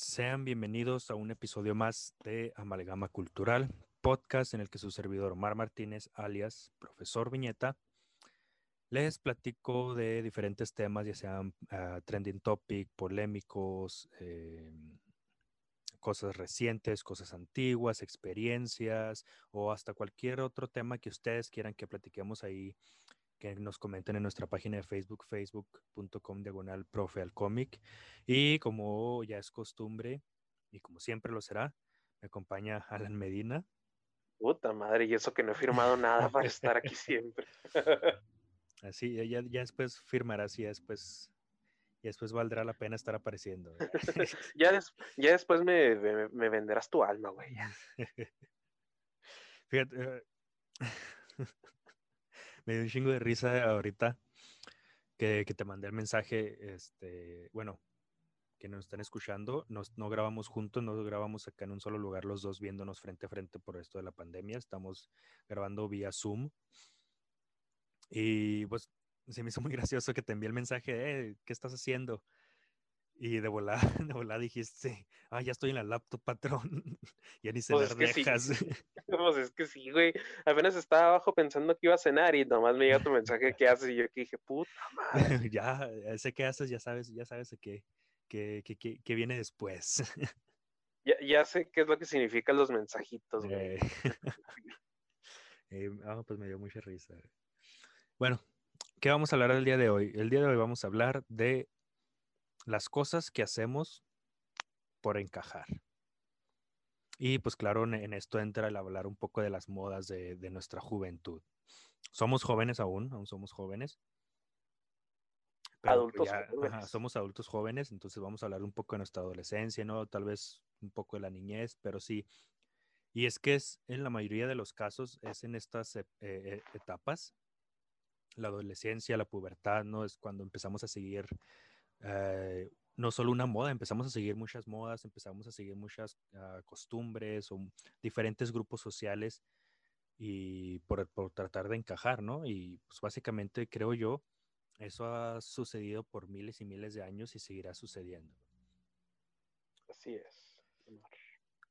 Sean bienvenidos a un episodio más de Amalgama Cultural, podcast en el que su servidor Omar Martínez, alias Profesor Viñeta, les platico de diferentes temas, ya sean ah, trending topic, polémicos, eh, cosas recientes, cosas antiguas, experiencias o hasta cualquier otro tema que ustedes quieran que platiquemos ahí, que nos comenten en nuestra página de Facebook, facebook.com diagonal profe al cómic. Y como ya es costumbre, y como siempre lo será, me acompaña Alan Medina. Puta madre, y eso que no he firmado nada para estar aquí siempre. Así, ya, ya después firmarás y ya después y después valdrá la pena estar apareciendo. ya, ya después me, me, venderás tu alma, güey. Fíjate, eh, me dio un chingo de risa ahorita que, te mandé el mensaje, este, bueno, que nos están escuchando, nos, no grabamos juntos, no grabamos acá en un solo lugar los dos viéndonos frente a frente por esto de la pandemia, estamos grabando vía Zoom. Y pues se me hizo muy gracioso que te envié el mensaje, eh, ¿qué estás haciendo? Y de volada, de volada dijiste, ah, ya estoy en la laptop, patrón. ya ni se pues las dejas. pues es que sí, güey. Apenas estaba abajo pensando que iba a cenar y nomás me llega tu mensaje, ¿qué haces? Y yo que dije, puta madre. ya, sé qué haces, ya sabes, ya sabes qué, qué, qué, qué viene después. ya, ya, sé qué es lo que significan los mensajitos, güey. Eh, eh, ah, pues me dio mucha risa. Bueno, ¿qué vamos a hablar el día de hoy? El día de hoy vamos a hablar de las cosas que hacemos por encajar. Y pues claro, en esto entra el hablar un poco de las modas de, nuestra juventud. Somos jóvenes aún, aún somos jóvenes. adultos jóvenes. somos adultos jóvenes, entonces vamos a hablar un poco de nuestra adolescencia, ¿no? Tal vez un poco de la niñez, pero sí. Y es que es en la mayoría de los casos, es en estas eh, eh, etapas la adolescencia, la pubertad, ¿no? Es cuando empezamos a seguir eh, no solo una moda, empezamos a seguir muchas modas, empezamos a seguir muchas ah, costumbres o diferentes grupos sociales y por, por, tratar de encajar, ¿no? Y pues básicamente creo yo, eso ha sucedido por miles y miles de años y seguirá sucediendo. Así es.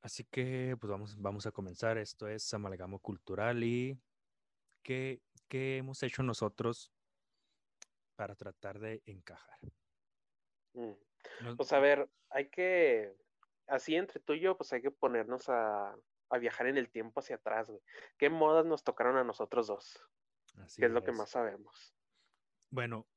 Así que pues vamos, vamos a comenzar. Esto es Amalgamo Cultural y ¿qué, ¿qué hemos hecho nosotros para tratar de encajar? Mm. Pues a ver, hay que, así entre tú y yo, pues hay que ponernos a, a viajar en el tiempo hacia atrás, güey. ¿Qué modas nos tocaron a nosotros dos? Así ¿Qué es, lo que más sabemos? Bueno,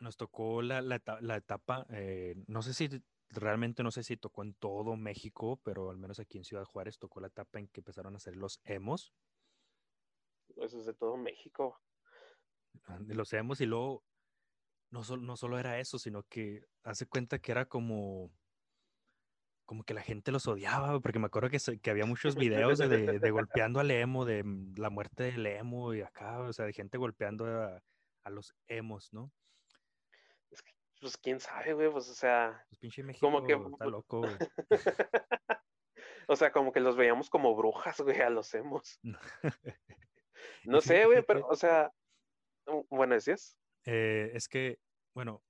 nos tocó la, la, la etapa, eh, no sé si realmente no sé si tocó en todo México, pero al menos aquí en Ciudad Juárez tocó la etapa en que empezaron a hacer los emos. Eso es de todo México. De los emos y luego no, no solo era eso, sino que hace cuenta que era como como que la gente los odiaba, porque me acuerdo que, que había muchos videos de, de, golpeando al emo, de mm, la muerte del emo y acá, o sea, de gente golpeando a, a los emos, ¿no? Es que, pues quién sabe, güey, pues o sea, pues pinche México como que está loco, güey. o sea, como que los veíamos como brujas, güey, a los emos. no sé, güey, pero, o sea, bueno, ¿decías? Eh, es que, bueno,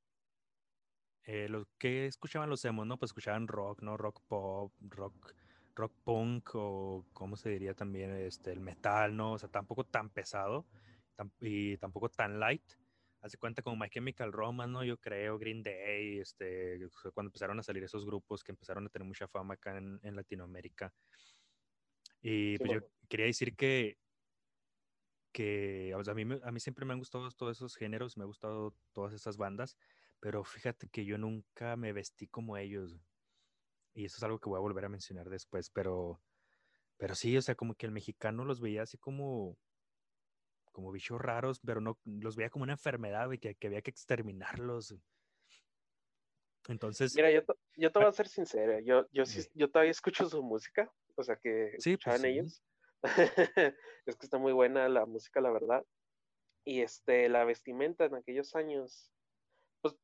eh, lo que escuchaban los emos, ¿no? Pues escuchaban rock, ¿no? Rock pop, rock, rock punk o, ¿cómo se diría también? Este, el metal, ¿no? O sea, tampoco tan pesado y tampoco tan light. Hace cuenta como My Chemical Romance, ¿no? Yo creo, Green Day, este, cuando empezaron a salir esos grupos que empezaron a tener mucha fama acá en, en Latinoamérica. Y pues yo quería decir que que a, mí, a mí siempre me han gustado todos esos géneros, me han gustado todas esas bandas, pero fíjate que yo nunca me vestí como ellos. Y eso es algo que voy a volver a mencionar después, pero, pero sí, o sea, como que el mexicano los veía así como, como bichos raros, pero no, los veía como una enfermedad, y que, que había que exterminarlos. Entonces. Mira, yo, yo te voy a ser sincero, yo, yo, sí, yo todavía escucho su música, o sea, que sí, pues ellos. es que está muy buena la música, la verdad. Y este, la vestimenta en aquellos años, pues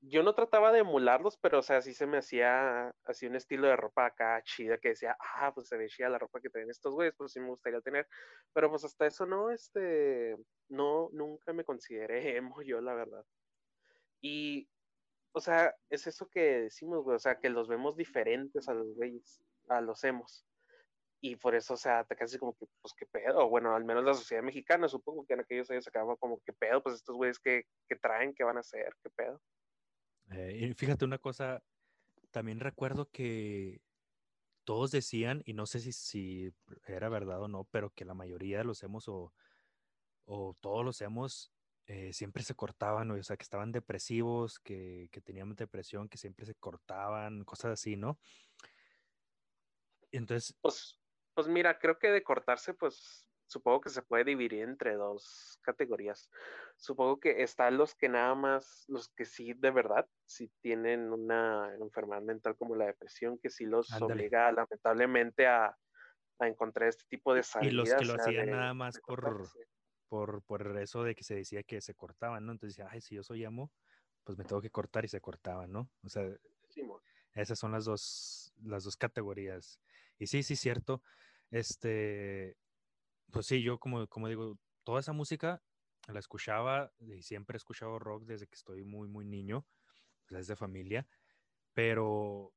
yo no trataba de emularlos, pero o sea, sí se me hacía así un estilo de ropa acá chida que decía, ah, pues se ve la ropa que traen estos güeyes, pues sí me gustaría tener. Pero pues hasta eso no, este, no, nunca me consideré emo yo, la verdad. Y o sea, es eso que decimos, o sea, que los vemos diferentes a los güeyes, a los hemos. Y por eso, o sea, te casi como que, pues, qué pedo, bueno, al menos la sociedad mexicana, supongo que en aquellos años se acababa como, qué pedo, pues estos güeyes que, que traen, qué van a hacer, qué pedo. Eh, y fíjate una cosa, también recuerdo que todos decían, y no sé si, si era verdad o no, pero que la mayoría de los hemos o, o todos los hemos eh, siempre se cortaban, o sea, que estaban depresivos, que, que, tenían depresión, que siempre se cortaban, cosas así, ¿no? Entonces... Pues, pues mira, creo que de cortarse, pues supongo que se puede dividir entre dos categorías. Supongo que están los que nada más, los que sí de verdad, si tienen una enfermedad mental como la depresión, que sí los obliga lamentablemente a, a, encontrar este tipo de salidas. Y los que lo hacían nada más por, por, por eso de que se decía que se cortaban, ¿no? Entonces ay, si yo soy amo, pues me tengo que cortar y se cortaban, ¿no? O sea, esas son las dos, las dos categorías. Y sí, sí, cierto. Este, pues sí, yo como, como digo, toda esa música la escuchaba y siempre he escuchado rock desde que estoy muy, muy niño, desde familia, pero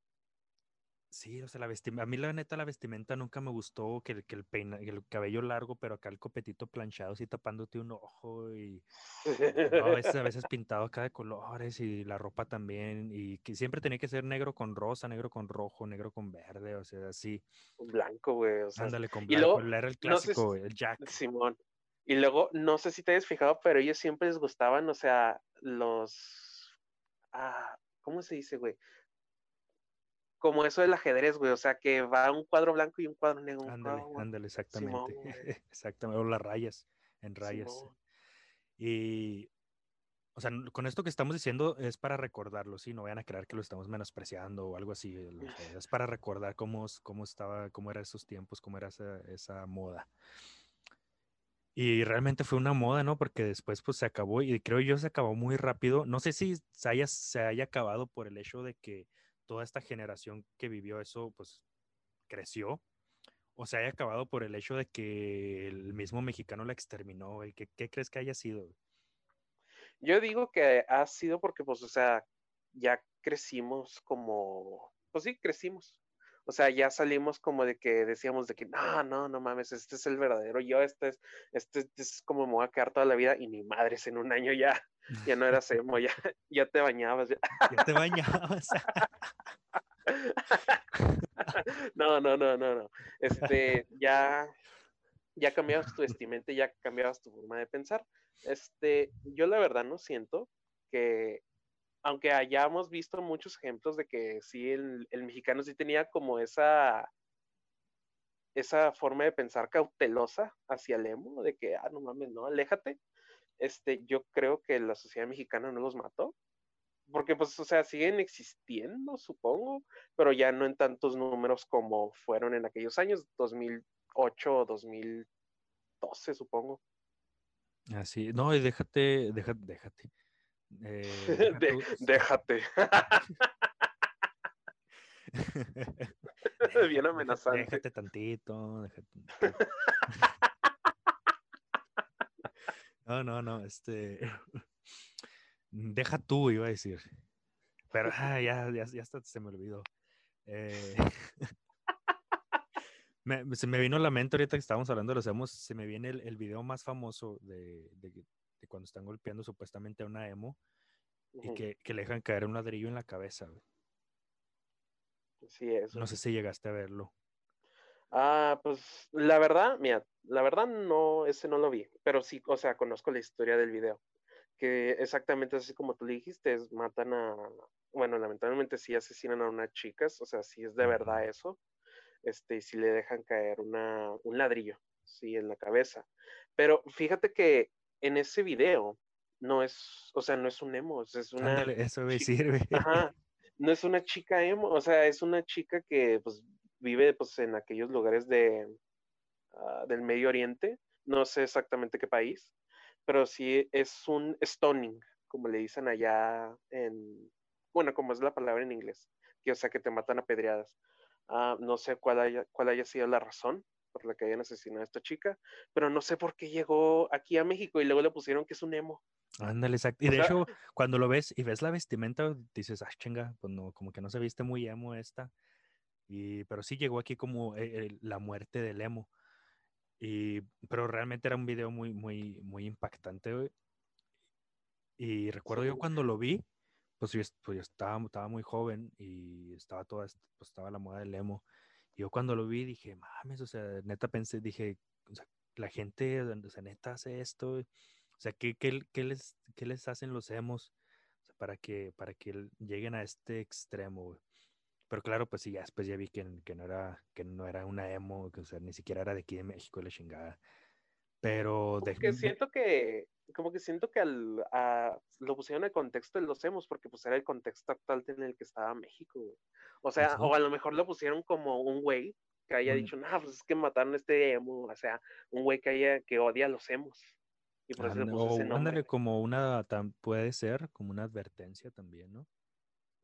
sí, o sea, la vestimenta, a mí la neta la vestimenta nunca me gustó, que, el, que el, peina, el cabello largo, pero acá el copetito planchado, así tapándote un ojo y a, veces, a veces pintado acá de colores y la ropa también, y que siempre tenía que ser negro con rosa, negro con rojo, negro con verde, o sea, así. Blanco, güey, o sea. Ándale, con blanco, era el clásico, el Jack. Simón. Y luego, no sé si te has fijado, pero ellos siempre les gustaban, o sea, los... Ah, ¿Cómo se dice, güey? Como eso del ajedrez, güey, o sea, que va un cuadro blanco y un cuadro negro. Ándale, ándale, exactamente. exactamente, o las rayas, en rayas. Y, o sea, con esto que estamos diciendo es para recordarlo, sí, no vayan a creer que lo estamos menospreciando o algo así. Es para recordar cómo, cómo estaba, cómo eran esos tiempos, cómo era esa, esa moda. Y realmente fue una moda, ¿no? Porque después pues se acabó y creo yo se acabó muy rápido. No sé si se haya, se haya acabado por el hecho de que toda esta generación que vivió eso, pues creció o se haya acabado por el hecho de que el mismo mexicano la exterminó, ¿Qué, ¿Qué, crees que haya sido? Yo digo que ha sido porque, pues, o sea, ya crecimos como, pues sí, crecimos. O sea, ya salimos como de que decíamos de que, no, no, no mames, este es el verdadero yo, este es, este, este es como me voy a quedar toda la vida y ni madres, en un año ya, ya no eras emo, ya, ya te bañabas. Ya, ya te bañabas. no, no, no, no, no. Este, ya, ya cambiabas tu vestimenta, ya cambiabas tu forma de pensar. Este, yo la verdad no siento que aunque hayamos visto muchos ejemplos de que sí, el, mexicano sí tenía como esa, esa forma de pensar cautelosa hacia el emo, de que, ah, no mames, no, aléjate. Este, yo creo que la sociedad mexicana no los mató, porque pues, o sea, siguen existiendo, supongo, pero ya no en tantos números como fueron en aquellos años, 2008 o 2012, supongo. Así, no, déjate, déjate, déjate. Eh, déjate. Bien amenazante. Déjate tantito, déjate No, no, no, este. Deja tú, iba a decir. Pero ah, ya, ya, ya hasta se me olvidó. Eh, se me vino a la mente ahorita que estábamos hablando de los emos, se me viene el, el video más famoso de, de, cuando están golpeando supuestamente a una emo y que, que, le dejan caer un ladrillo en la cabeza. Sí, eso. No sé si llegaste a verlo. Ah, pues la verdad, mira, la verdad no, ese no lo vi, pero sí, o sea, conozco la historia del video, que exactamente así como tú dijiste, es, matan a, bueno, lamentablemente sí asesinan a unas chicas, o sea, sí es de verdad eso, este, y sí le dejan caer una, un ladrillo, sí, en la cabeza. Pero fíjate que en ese video no es, o sea, no es un emo, es una... eso me sirve. Ajá, no es una chica emo, o sea, es una chica que pues vive pues en aquellos lugares de, ah, del Medio Oriente, no sé exactamente qué país, pero sí es un stoning, como le dicen allá en, bueno, como es la palabra en inglés, que o sea que te matan a pedreadas. Ah, no sé cuál haya, cuál haya sido la razón, por la que habían asesinado a esta chica, pero no sé por qué llegó aquí a México y luego le pusieron que es un emo. Ándale, exacto. Y de hecho, cuando lo ves y ves la vestimenta, dices, ah, chinga, pues no, como que no se viste muy emo esta. Y, pero sí llegó aquí como eh, la muerte del emo. Y, pero realmente era un video muy, muy, muy impactante, Y recuerdo yo cuando lo vi, pues yo, pues estaba, estaba muy joven y estaba toda, pues estaba la moda del emo. Yo cuando lo vi dije, mames, o sea, neta pensé, dije, o sea, la gente, o sea, neta hace esto. O sea, ¿qué, qué, qué les, qué les hacen los emos para, que, para que lleguen a este extremo? Pero claro, pues sí, ya después ya vi que, que, no, era, que no era una emo, que o sea, ni siquiera era de aquí de México, la chingada. Pero de... que siento que, como que siento que al, a, lo pusieron en el contexto de los emos, porque pues era el contexto actual en el que estaba México, O sea, o a lo mejor lo pusieron como un güey que haya dicho, no, pues es que mataron a este emo, o sea, un güey que haya, que odia a los emos. Y por eso le puse ese nombre. como una, puede ser, como una advertencia también, ¿no?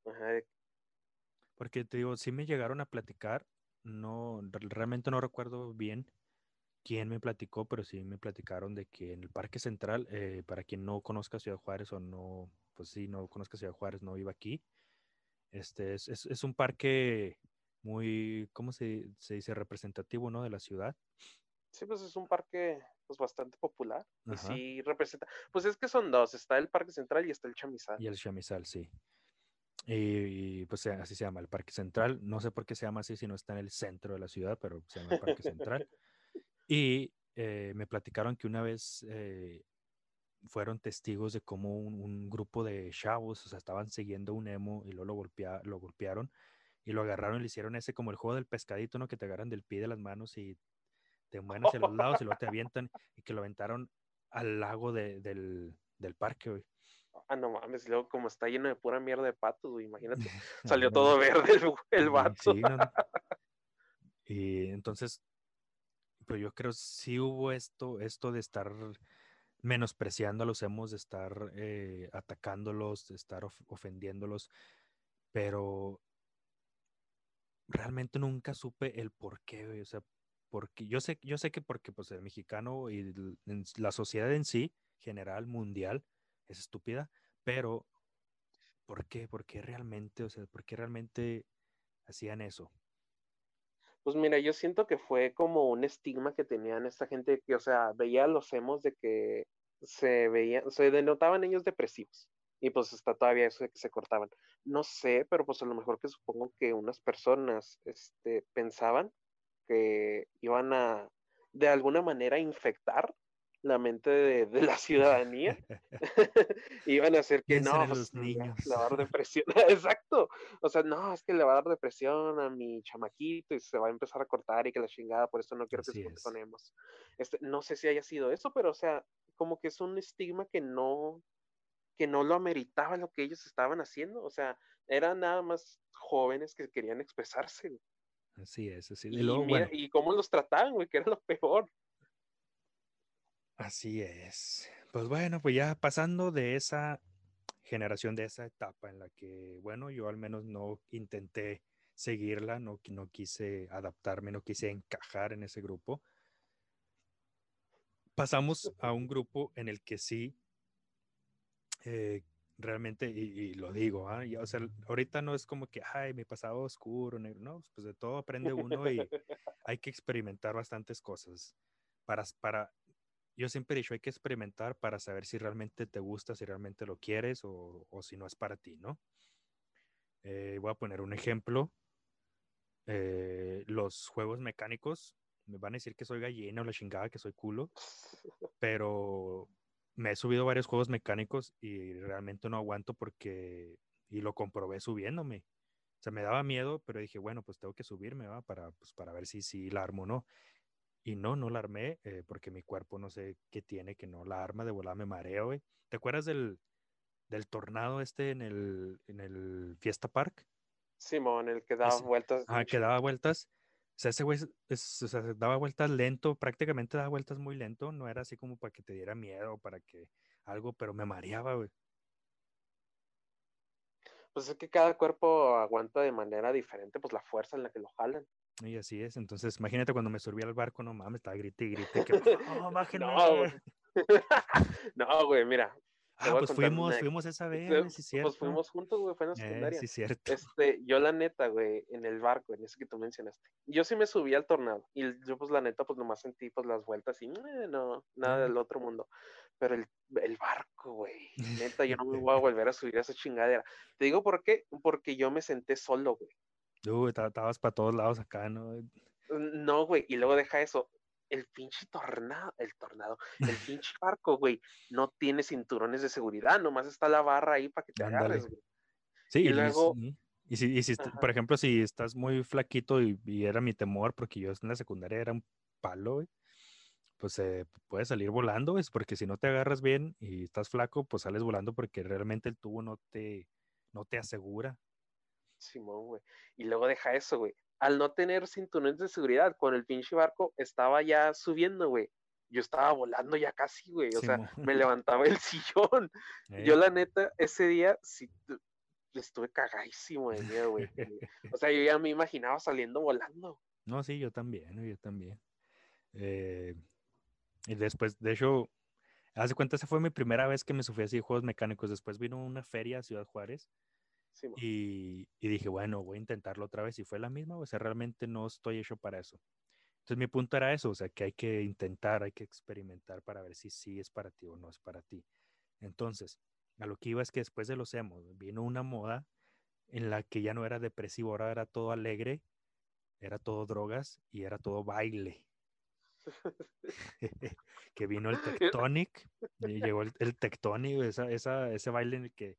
Ajá. Porque te digo, sí me llegaron a platicar, no, realmente no recuerdo bien quién me platicó, pero sí me platicaron de que en el Parque Central, eh, para quien no conozca Ciudad Juárez o no, pues sí, no conozca Ciudad Juárez, no viva aquí, este es, es, un parque muy, ¿cómo se, se, dice? Representativo, ¿no? De la ciudad. Sí, pues es un parque pues bastante popular. Y sí representa. Pues es que son dos, está el Parque Central y está el Chamizal. Y el Chamizal, sí. Y, pues así se llama el Parque Central. No sé por qué se llama así si no está en el centro de la ciudad, pero se llama el Parque Central. Y eh, me platicaron que una vez eh, fueron testigos de cómo un, grupo de chavos, o sea, estaban siguiendo un emo y luego lo, golpea, lo golpearon y lo agarraron y le hicieron ese como el juego del pescadito, ¿no? Que te agarran del pie de las manos y te mueven hacia los lados y luego te avientan y que lo aventaron al lago del, del parque, güey. Ah, no mames, luego como está lleno de pura mierda de patos, güey, imagínate. Salió todo verde el, el vato. Y entonces pero yo creo sí hubo esto, esto de estar menospreciando a los hemos, de estar eh, atacándolos, de estar ofendiéndolos, pero realmente nunca supe el por qué, o sea, porque yo sé, yo sé que porque pues el mexicano y la sociedad en sí, general, mundial, es estúpida, pero ¿por qué? ¿Por qué realmente, o sea, por qué realmente hacían eso? Pues mira, yo siento que fue como un estigma que tenían esta gente que, o sea, veía los hemos de que se veían, se denotaban ellos depresivos. Y pues está todavía eso de que se cortaban. No sé, pero pues a lo mejor que supongo que unas personas este, pensaban que iban a de alguna manera infectar la mente de, la ciudadanía. Iban a hacer que no, pues, le va a dar depresión. Exacto. O sea, no, es que le va a dar depresión a mi chamaquito y se va a empezar a cortar y que la chingada, por eso no quiero que se ponemos. Este, no sé si haya sido eso, pero o sea, como que es un estigma que no, que no lo ameritaba lo que ellos estaban haciendo. O sea, eran nada más jóvenes que querían expresarse. Así es, así. Y, y cómo los trataban, güey, que era lo peor. Así es. Pues bueno, pues ya pasando de esa generación, de esa etapa en la que, bueno, yo al menos no intenté seguirla, no, no quise adaptarme, no quise encajar en ese grupo. Pasamos a un grupo en el que sí, eh, realmente, y, lo digo, ¿ah? o sea, ahorita no es como que, ay, mi pasado oscuro, negro, no, pues de todo aprende uno y hay que experimentar bastantes cosas para, para yo siempre he dicho, hay que experimentar para saber si realmente te gusta, si realmente lo quieres o, si no es para ti, ¿no? Eh, voy a poner un ejemplo. Eh, los juegos mecánicos, me van a decir que soy gallina o la chingada, que soy culo, pero me he subido varios juegos mecánicos y realmente no aguanto porque, y lo comprobé subiéndome. O sea, me daba miedo, pero dije, bueno, pues tengo que subirme, ¿va? Para, pues, para ver si, si la armo o no. Y no, no la armé eh, porque mi cuerpo no sé qué tiene, que no la arma, de volada me mareo, güey. ¿Te acuerdas del, del tornado este en el, en el Fiesta Park? Simón, el que daba vueltas. Ah, que daba vueltas. O sea, ese güey o sea, daba vueltas lento, prácticamente daba vueltas muy lento, no era así como para que te diera miedo, para que algo, pero me mareaba, güey. Pues es que cada cuerpo aguanta de manera diferente, pues la fuerza en la que lo jalan. Y así es. Entonces, imagínate cuando me subí al barco, no mames, estaba grite y grite. Que, oh, No, no, güey, mira, Ah, pues fuimos, fuimos esa vez, sí, pues cierto. Pues fuimos juntos, güey, fue en la eh, secundaria. sí, cierto. Este, yo la neta, güey, en el barco, en ese que tú mencionaste, yo sí me subí al tornado y yo pues la neta, pues nomás sentí pues las vueltas y eh, no, nada del otro mundo. Pero el, el barco, güey, neta, yo no me voy a volver a subir a esa chingadera. Te digo por qué, porque yo me senté solo, güey. Uy, estabas para todos lados acá, ¿no? No, güey, y luego deja eso, el pinche tornado, el tornado, el pinche barco, güey, no tiene cinturones de seguridad, nomás está la barra ahí para que te agarres, güey. Sí, y, luego... Y si, y si por ejemplo, si estás muy flaquito y, era mi temor, porque yo en la secundaria era un palo, güey, pues eh, puedes salir volando, güey, porque si no te agarras bien y estás flaco, pues sales volando porque realmente el tubo no te, no te asegura. Simón, güey. Y luego deja eso, güey al no tener cinturones de seguridad, con el pinche barco estaba ya subiendo, güey. Yo estaba volando ya casi, güey. O sea, me levantaba el sillón. Yo, la neta, ese día sí estuve cagadísimo de miedo, güey. o sea, yo ya me imaginaba saliendo volando. No, sí, yo también, yo también. Eh, y después, de hecho, hace cuenta, esa fue mi primera vez que me sufrí así de juegos mecánicos. Después vino una feria a Ciudad Juárez y, dije, bueno, voy a intentarlo otra vez. Y fue la misma, o sea, realmente no estoy hecho para eso. Entonces mi punto era eso, o sea, que hay que intentar, hay que experimentar para ver si sí es para ti o no es para ti. Entonces, a lo que iba es que después de los emos, vino una moda en la que ya no era depresivo, ahora era todo alegre, era todo drogas y era todo baile. que vino el tectonic, y llegó el, el tectonic, esa, esa, ese baile en el que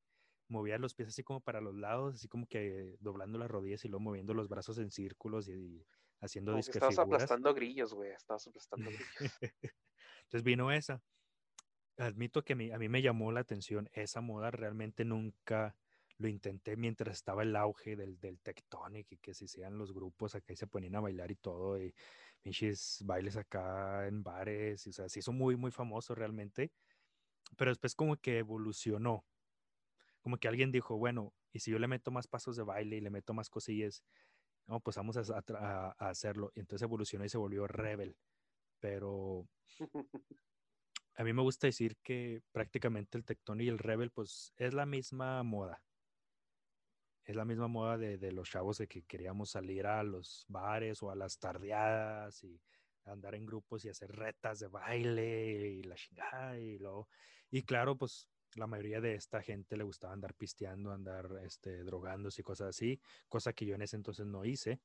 movía los pies así como para los lados, así como que doblando las rodillas y luego moviendo los brazos en círculos y, haciendo disque Estabas aplastando grillos, güey, estabas aplastando grillos. Entonces vino esa. Admito que a mí, a mí me llamó la atención esa moda, realmente nunca lo intenté mientras estaba el auge del, del tectonic y que se hacían los grupos acá y se ponían a bailar y todo, y pinches bailes acá en bares, y, o sea, se hizo muy, muy famoso realmente, pero después como que evolucionó, como que alguien dijo, bueno, y si yo le meto más pasos de baile y le meto más cosillas, no, pues vamos a, hacerlo. Y entonces evolucionó y se volvió rebel. Pero a mí me gusta decir que prácticamente el tectón y el rebel, pues es la misma moda. Es la misma moda de, los chavos de que queríamos salir a los bares o a las tardeadas y andar en grupos y hacer retas de baile y la chingada y luego. Y claro, pues la mayoría de esta gente le gustaba andar pisteando, andar este, drogándose y cosas así, cosa que yo en ese entonces no hice.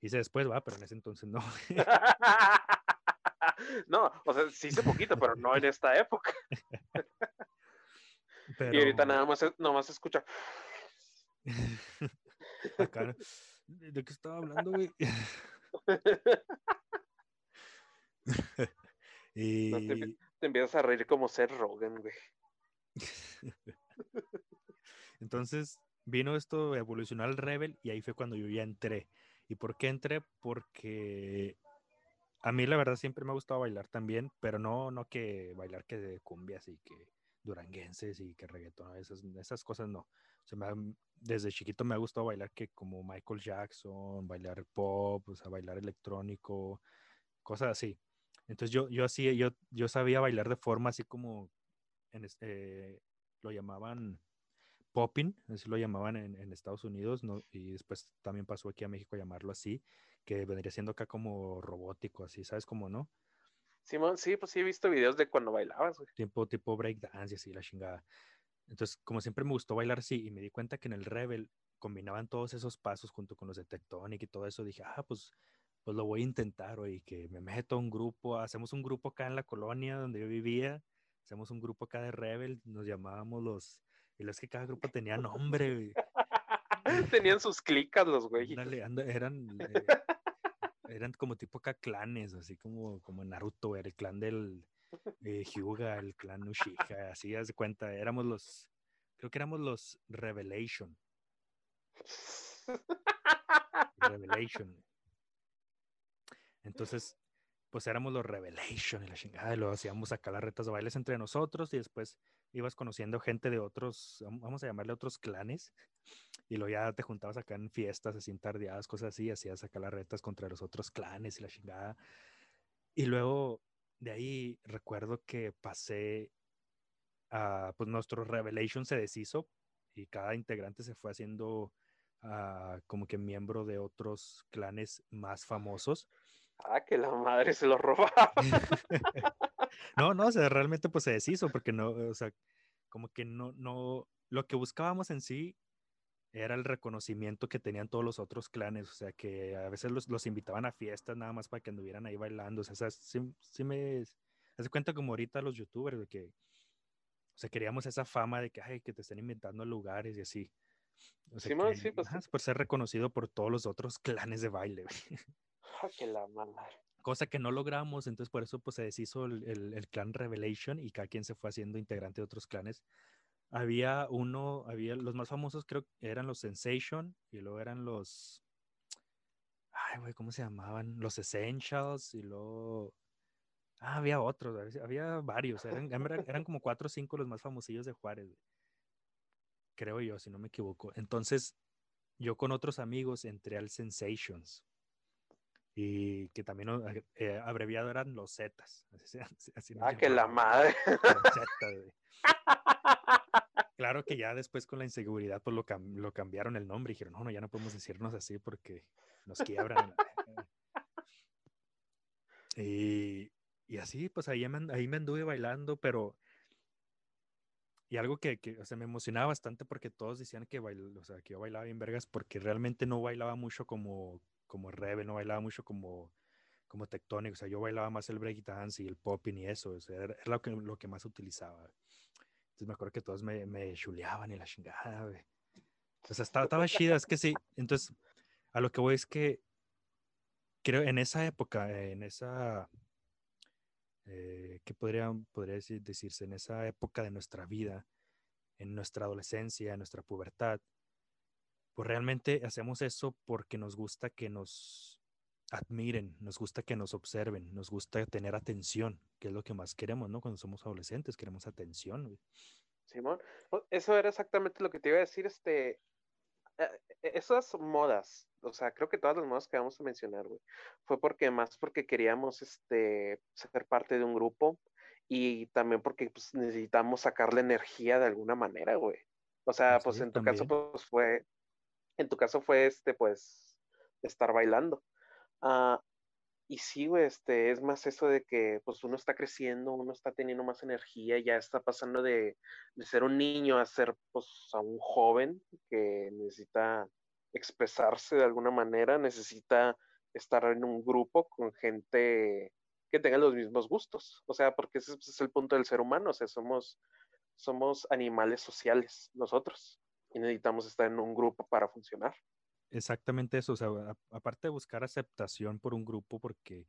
Hice después, va, pero en ese entonces no. no, o sea, sí hice poquito, pero no en esta época. Y ahorita nada más, nada más escucha. ¿De qué estaba hablando, güey? y... te, te, empiezas a reír como ser Rogan, güey. Entonces vino esto, evolucionó al Rebel y ahí fue cuando yo ya entré. ¿Y por qué entré? Porque a mí la verdad siempre me ha gustado bailar también, pero no, no que bailar que de cumbias y que duranguenses y que reggaetón, esas, esas cosas no. desde chiquito me ha gustado bailar que como Michael Jackson, bailar pop, o sea, bailar electrónico, cosas así. Entonces yo, yo así, yo, yo sabía bailar de forma así como en, eh, lo llamaban popping, así lo llamaban en, Estados Unidos, ¿no? y después también pasó aquí a México a llamarlo así, que vendría siendo acá como robótico, así, ¿sabes cómo no? Simón, sí, pues sí he visto videos de cuando bailabas, güey. Tipo, tipo breakdance y así, la chingada. Entonces, como siempre me gustó bailar así, y me di cuenta que en el Rebel combinaban todos esos pasos junto con los de Tectonic y todo eso, dije, ah, pues, pues lo voy a intentar, oye, que me meto a un grupo, hacemos un grupo acá en la colonia donde yo vivía, hacemos un grupo acá de Rebel, nos llamábamos los, y es que cada grupo tenía nombre, Tenían sus clicas los güey. eran, eh, eran como tipo acá clanes, así como, como Naruto, era el clan del eh, Hyuga, el clan Uchiha, así haz de cuenta, éramos los, creo que éramos los Revelation. Revelation. Entonces, pues éramos los Revelation y la chingada, y lo hacíamos acá las retas de bailes entre nosotros y después ibas conociendo gente de otros, vamos a llamarle otros clanes, y luego ya te juntabas acá en fiestas, así tardeadas, cosas así, hacías acá las retas contra los otros clanes y la chingada. Y luego de ahí recuerdo que pasé a, pues nuestro Revelation se deshizo y cada integrante se fue haciendo uh, como que miembro de otros clanes más famosos. Ah, que la madre se lo robaron. no, no, o sea, realmente pues se deshizo porque no, o sea, como que no, no, lo que buscábamos en sí era el reconocimiento que tenían todos los otros clanes, o sea, que a veces los, los invitaban a fiestas nada más para que anduvieran ahí bailando, o sea, sí, me hace cuenta como ahorita los youtubers, de que, o sea, queríamos esa fama de que, ay, que te estén inventando lugares y así. O sea, sí, sí, pues, por ser reconocido por todos los otros clanes de baile. Que la mala. Cosa que no logramos, entonces por eso pues se deshizo el, el, el, clan Revelation y cada quien se fue haciendo integrante de otros clanes había uno, había los más famosos creo que eran los Sensation y luego eran los, ay, güey, ¿cómo se llamaban? Los Essentials y luego, ah, había otros, había varios, eran, eran, como cuatro o cinco los más famosillos de Juárez, creo yo, si no me equivoco. Entonces, yo con otros amigos entré al Sensations y que también eh, abreviado eran los Zetas. ah, que la madre. Claro que ya después con la inseguridad pues lo, lo cambiaron el nombre y dijeron, no, no, ya no podemos decirnos así porque nos quiebran. y, y, así, pues ahí me, ahí me anduve bailando, pero... Y algo que, que o sea, me emocionaba bastante porque todos decían que, bail, o sea, que yo bailaba bien vergas porque realmente no bailaba mucho como, como Rebel, no bailaba mucho como, como Tectonic, o sea, yo bailaba más el breakdance y el popping y eso, o sea, era, lo, que, lo que más utilizaba. Entonces me acuerdo que todos me, me chuleaban y la chingada, güey. O sea, estaba, estaba chida, es que sí. Entonces, a lo que voy es que creo en esa época, en esa, eh, ¿qué podría, podría decir, decirse? En esa época de nuestra vida, en nuestra adolescencia, en nuestra pubertad, pues realmente hacemos eso porque nos gusta que nos admiren, nos gusta que nos observen, nos gusta tener atención, que es lo que más queremos, ¿no? Cuando somos adolescentes, queremos atención. Simón, eso era exactamente lo que te iba a decir, este, eh, esas modas, o sea, creo que todas las modas que vamos a mencionar, güey, fue porque más porque queríamos, este, ser parte de un grupo y también porque pues, necesitamos sacarle energía de alguna manera, güey. O sea, pues en tu caso, pues fue, en tu caso fue, este, pues, estar bailando. Ah, y sí, güey, este, es más eso de que pues uno está creciendo, uno está teniendo más energía, ya está pasando de, ser un niño a ser pues a un joven que necesita expresarse de alguna manera, necesita estar en un grupo con gente que tenga los mismos gustos. O sea, porque ese es el punto del ser humano, o sea, somos, somos animales sociales nosotros y necesitamos estar en un grupo para funcionar exactamente eso, o sea, aparte de buscar aceptación por un grupo, porque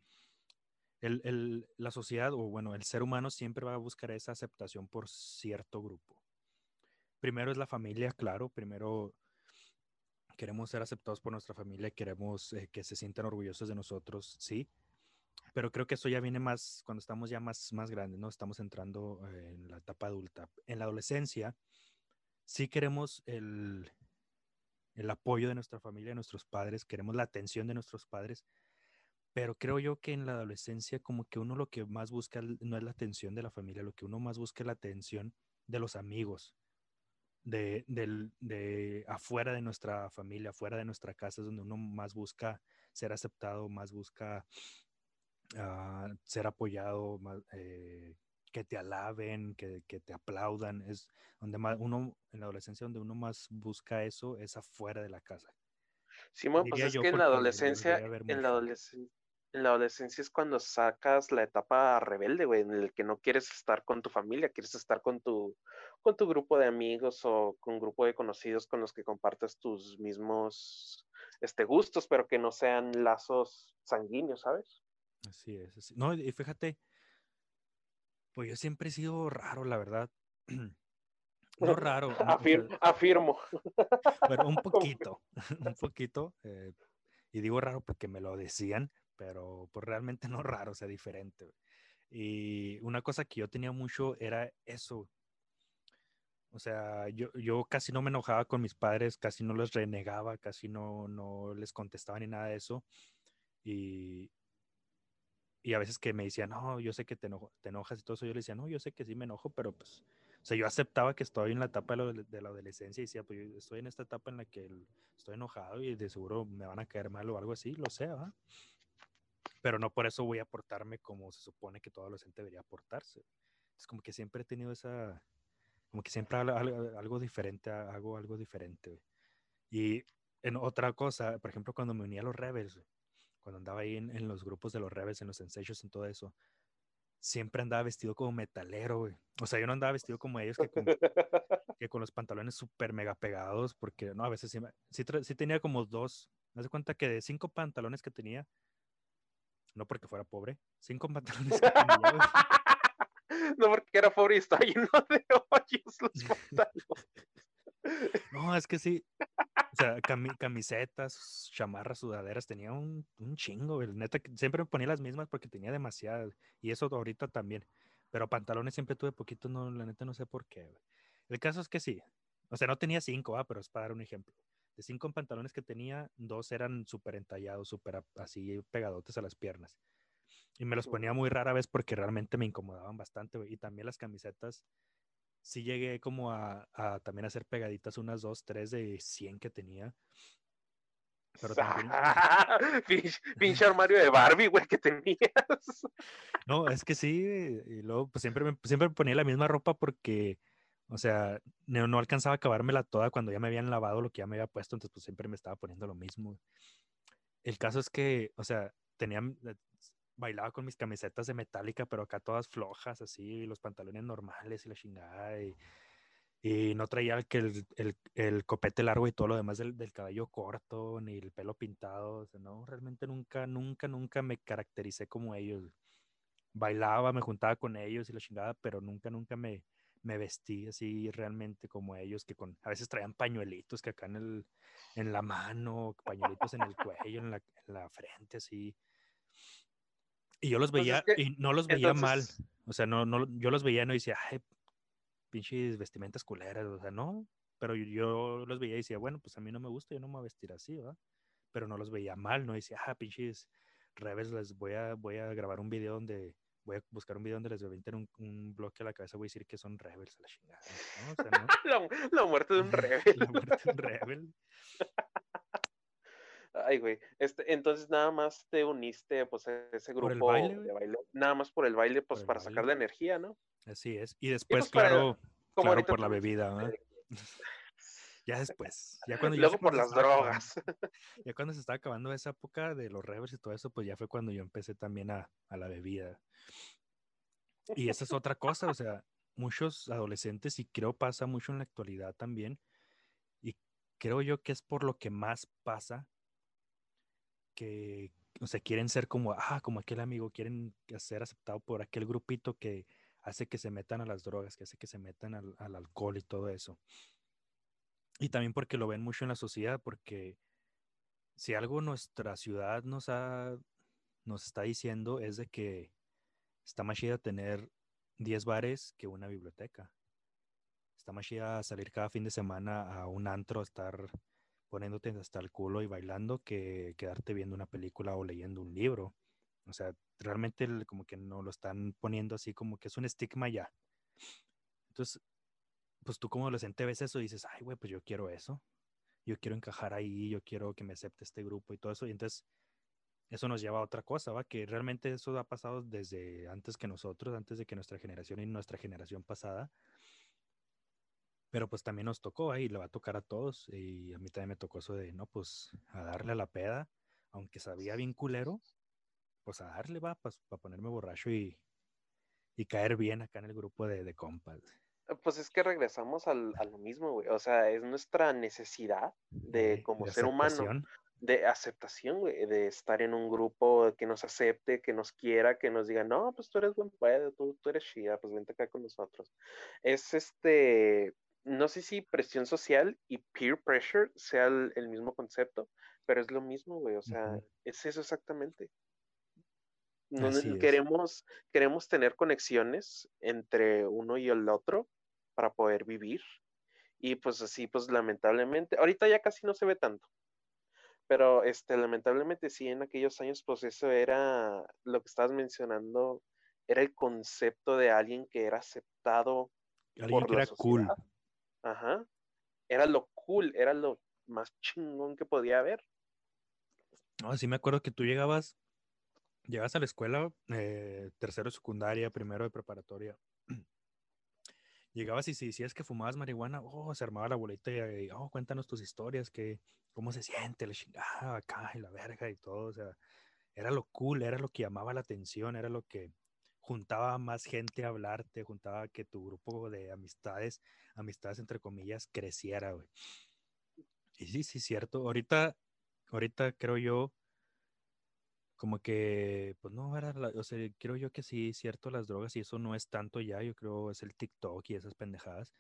el, el, la sociedad, o bueno, el ser humano siempre va a buscar esa aceptación por cierto grupo. Primero es la familia, claro, primero queremos ser aceptados por nuestra familia, queremos eh, que se sientan orgullosos de nosotros, sí, pero creo que eso ya viene más cuando estamos ya más, más grandes, ¿no? Estamos entrando en la etapa adulta. En la adolescencia, sí queremos el, el apoyo de nuestra familia, de nuestros padres, queremos la atención de nuestros padres, pero creo yo que en la adolescencia como que uno lo que más busca no es la atención de la familia, lo que uno más busca es la atención de los amigos, de, de afuera de nuestra familia, afuera de nuestra casa, es donde uno más busca ser aceptado, más busca ah, ser apoyado, más, eh, que te alaben, que, que, te aplaudan, es donde más uno, en la adolescencia, donde uno más busca eso, es afuera de la casa. Simón, pues es que en la adolescencia, en la adolescencia, en la adolescencia es cuando sacas la etapa rebelde, güey, en el que no quieres estar con tu familia, quieres estar con tu, con tu grupo de amigos o con un grupo de conocidos con los que compartes tus mismos este, gustos, pero que no sean lazos sanguíneos, ¿sabes? Así es. Así. No, y fíjate, pues yo siempre he sido raro, la verdad. No raro. afirmo. Pero un poquito, un poquito. Eh, y digo raro porque me lo decían, pero pues realmente no raro, o sea, diferente. Y una cosa que yo tenía mucho era eso, O sea, yo, yo casi no me enojaba con mis padres, casi no les renegaba, casi no, no les contestaba ni nada de eso. Y, y a veces que me decían, no, yo sé que te, te enojas y todo eso, yo le decía, no, yo sé que sí me enojo, pero pues, o sea, yo aceptaba que estoy en la etapa de, la adolescencia y decía, pues yo estoy en esta etapa en la que estoy enojado y de seguro me van a caer mal o algo así, lo sé, ¿verdad? Pero no por eso voy a portarme como se supone que todo adolescente debería portarse. Es como que siempre he tenido esa, como que siempre algo, algo diferente, hago algo diferente. Y en otra cosa, por ejemplo, cuando me unía a los Rebels, cuando andaba ahí en, los grupos de los Rebels, en los ensayos, en todo eso, siempre andaba vestido como metalero, güey. O sea, yo no andaba vestido como ellos, que con, que con los pantalones súper mega pegados, porque no, a veces sí, sí, tenía como dos. Me das cuenta que de cinco pantalones que tenía, no porque fuera pobre, cinco pantalones que tenía, No porque era pobre y estaba lleno de hoyos los pantalones. No, es que sí, o sea, camisetas, chamarras, sudaderas, tenía un, un chingo, el neta, siempre me ponía las mismas porque tenía demasiadas, y eso ahorita también, pero pantalones siempre tuve poquito, no, la neta no sé por qué, El caso es que sí, o sea, no tenía cinco, ah, pero es para dar un ejemplo. De cinco pantalones que tenía, dos eran súper entallados, súper así pegadotes a las piernas. Y me los ponía muy rara vez porque realmente me incomodaban bastante, Y también las camisetas, sí llegué como a, a, también hacer pegaditas unas dos, tres de 100 que tenía. Pero también... pinche, armario de Barbie, güey, que tenías. No, es que sí, y luego pues siempre me, siempre ponía la misma ropa porque, o sea, no, no, alcanzaba a acabármela toda cuando ya me habían lavado lo que ya me había puesto, entonces pues siempre me estaba poniendo lo mismo. El caso es que, o sea, tenía, bailaba con mis camisetas de metálica, pero acá todas flojas, así, los pantalones normales y la chingada. Y, no traía el, el, el, el, copete largo y todo lo demás del, del, cabello corto, ni el pelo pintado. No, realmente nunca, nunca, nunca me caractericé como ellos. Bailaba, me juntaba con ellos y la chingada, pero nunca, nunca me, me vestí así realmente como ellos, que con, a veces traían pañuelitos que acá en, el, en la mano, pañuelitos en el cuello, en la, en la frente, así. Y yo los pues veía y no los veía mal. O sea, no, no, yo los veía y no decía, ay, pinches vestimentas culeras. O sea, no. Pero yo, los veía y decía, bueno, pues a mí no me gusta, yo no me voy a vestir así, ¿verdad? Pero no los veía mal, no decía, ah, pinches revés, les voy a, voy a grabar un video donde voy a buscar un video donde les voy a meter un, un, bloque a la cabeza, voy a decir que son rebels a la chingada. ¿no? O sea, ¿no? la, la, muerte de un rebel. la muerte de un rebel. Ay, güey. Este, entonces nada más te uniste pues a ese grupo de baile. Nada más por el baile, pues para sacar la energía, ¿no? Así es. Y después, pues, claro, claro por la bebida, ya después. Ya cuando Luego por las drogas. ya cuando se estaba acabando esa época de los revers y todo eso, pues ya fue cuando yo empecé también a, a la bebida. Y esa es otra cosa, o sea, muchos adolescentes, y creo pasa mucho en la actualidad también, y creo yo que es por lo que más pasa que, o sea, quieren ser como, ah, como aquel amigo, quieren ser aceptado por aquel grupito que hace que se metan a las drogas, que hace que se metan al, alcohol y todo eso. Y también porque lo ven mucho en la sociedad, porque si algo nuestra ciudad nos ha, nos está diciendo es de que está más chida tener 10 bares que una biblioteca. Está más chida salir cada fin de semana a un antro, estar poniéndote hasta el culo y bailando que quedarte viendo una película o leyendo un libro. O sea, realmente como que no lo están poniendo así como que es un estigma ya. Entonces, pues tú como adolescente ves eso y dices, ay, güey, pues yo quiero eso. Yo quiero encajar ahí, yo quiero que me acepte este grupo y todo eso. Y entonces, eso nos lleva a otra cosa, ¿va? Que realmente eso ha pasado desde antes que nosotros, antes de que nuestra generación y nuestra generación pasada pero pues también nos tocó ahí, le va a tocar a todos. Y a mí también me tocó eso de, no, pues a darle a la peda, aunque sabía bien culero, pues a darle va, para ponerme borracho y, y, caer bien acá en el grupo de, de compas. Pues es que regresamos al, a lo mismo, güey. O sea, es nuestra necesidad de, como ser humano, de aceptación, güey, de estar en un grupo que nos acepte, que nos quiera, que nos diga, no, pues tú eres buen pedo, tú, tú eres chida, pues vente acá con nosotros. Es este, no sé si presión social y peer pressure sea el, mismo concepto, pero es lo mismo, güey, o sea, es eso exactamente. queremos, queremos tener conexiones entre uno y el otro para poder vivir, Y pues así, pues lamentablemente, ahorita ya casi no se ve tanto. Pero este, lamentablemente sí, en aquellos años, pues eso era lo que estabas mencionando, era el concepto de alguien que era aceptado. Alguien que era cool. Ajá. Era lo cool, era lo más chingón que podía haber. No, sí me acuerdo que tú llegabas, llegabas a la escuela, eh, tercero de secundaria, primero de preparatoria. Llegabas y si decías que fumabas marihuana, oh, se armaba la bolita y, oh, cuéntanos tus historias, que, cómo se siente, la chingada acá y la verga y todo, o sea, era lo cool, era lo que llamaba la atención, era lo que juntaba más gente a hablarte, juntaba que tu grupo de amistades, amistades entre comillas, creciera, güey. Y sí, sí, cierto. Ahorita, ahorita creo yo, como que, pues no, era, o sea, creo yo que sí, cierto, las drogas y eso no es tanto ya, yo creo es el TikTok y esas pendejadas.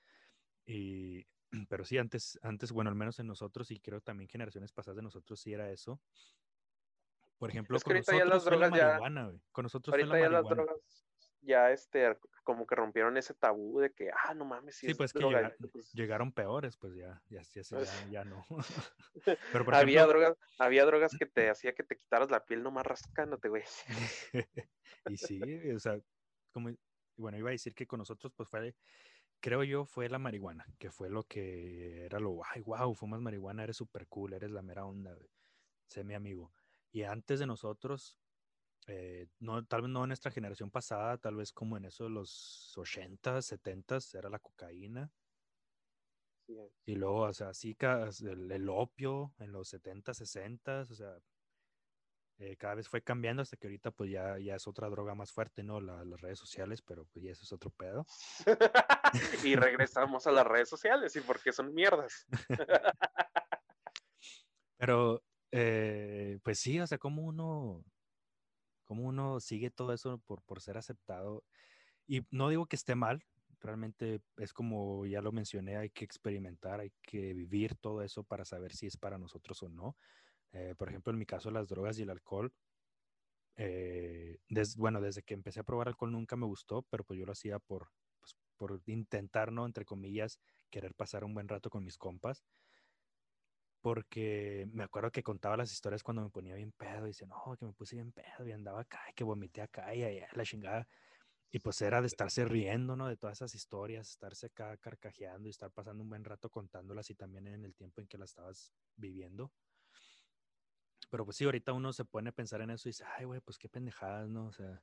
Y, pero sí, antes, antes, bueno, al menos en nosotros y creo también generaciones pasadas de nosotros sí era eso. Por ejemplo, con nosotros ya las drogas ya, Con nosotros ahorita ya las drogas ya este, como que rompieron ese tabú de que, ah, no mames. sí, pues que pues llegaron peores, pues ya, ya, ya, pues ya, no. Pero había, drogas, había drogas que te hacía que te quitaras la piel nomás rascándote, güey. y sí, o sea, como, bueno, iba a decir que con nosotros, pues fue, creo yo, fue la marihuana, que fue lo que era lo, ay, wow, fumas marihuana, eres súper cool, eres la mera onda, güey. Sé mi amigo. Y antes de nosotros, eh, no, tal vez no en nuestra generación pasada, tal vez como en eso de los 80, 70 era la cocaína. Y luego, o sea, sí, el, opio en los 70, 60, o sea, eh, cada vez fue cambiando hasta que ahorita pues ya, ya es otra droga más fuerte, ¿no? las redes sociales, pero pues ya eso es otro pedo. y regresamos a las redes sociales y porque son mierdas. pero, eh, pues sí, o sea, como uno, cómo uno sigue todo eso por, por ser aceptado. Y no digo que esté mal, realmente es como ya lo mencioné, hay que experimentar, hay que vivir todo eso para saber si es para nosotros o no. Eh, por ejemplo, en mi caso, las drogas y el alcohol, eh, bueno, desde que empecé a probar alcohol nunca me gustó, pero pues yo lo hacía por, pues, por intentar, ¿no? Entre comillas, querer pasar un buen rato con mis compas porque me acuerdo que contaba las historias cuando me ponía bien pedo, y dice, no, que me puse bien pedo y andaba acá, y que vomité acá y allá, la chingada. Y pues era de estarse riendo, ¿no? De todas esas historias, estarse acá carcajeando y estar pasando un buen rato contándolas y también en el tiempo en que las estabas viviendo. Pero pues sí, ahorita uno se pone a pensar en eso y dice, ay, güey, pues qué pendejadas, ¿no? O sea,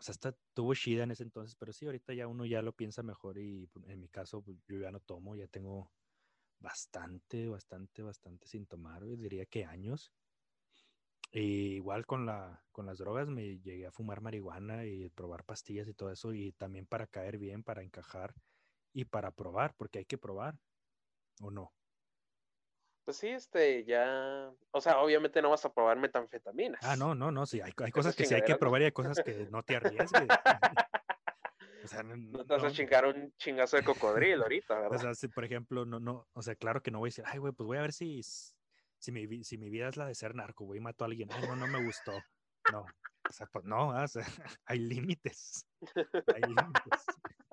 o sea, hasta tuvo shida en ese entonces, pero sí, ahorita ya uno ya lo piensa mejor y pues, en mi caso pues, yo ya no tomo, ya tengo bastante, bastante, bastante sin tomar, diría que años. Y igual con, la, con las drogas me llegué a fumar marihuana y probar pastillas y todo eso, y también para caer bien, para encajar y para probar, porque hay que probar, ¿o no? Pues sí, este, ya, o sea, obviamente no vas a probar metanfetaminas. Ah, no, no, no, sí, hay, hay cosas que sí hay que probar y hay cosas que no te arriesgues. no, te vas a chingar un chingazo de cocodrilo ahorita, ¿verdad? O sea, si, por ejemplo, no, no, o sea, claro que no voy a decir, ay, güey, pues voy a ver si, si, mi, si mi vida es la de ser narco, güey, mato a alguien, ay, no, no me gustó. No, o sea, pues no, o sea, hay límites. Hay límites.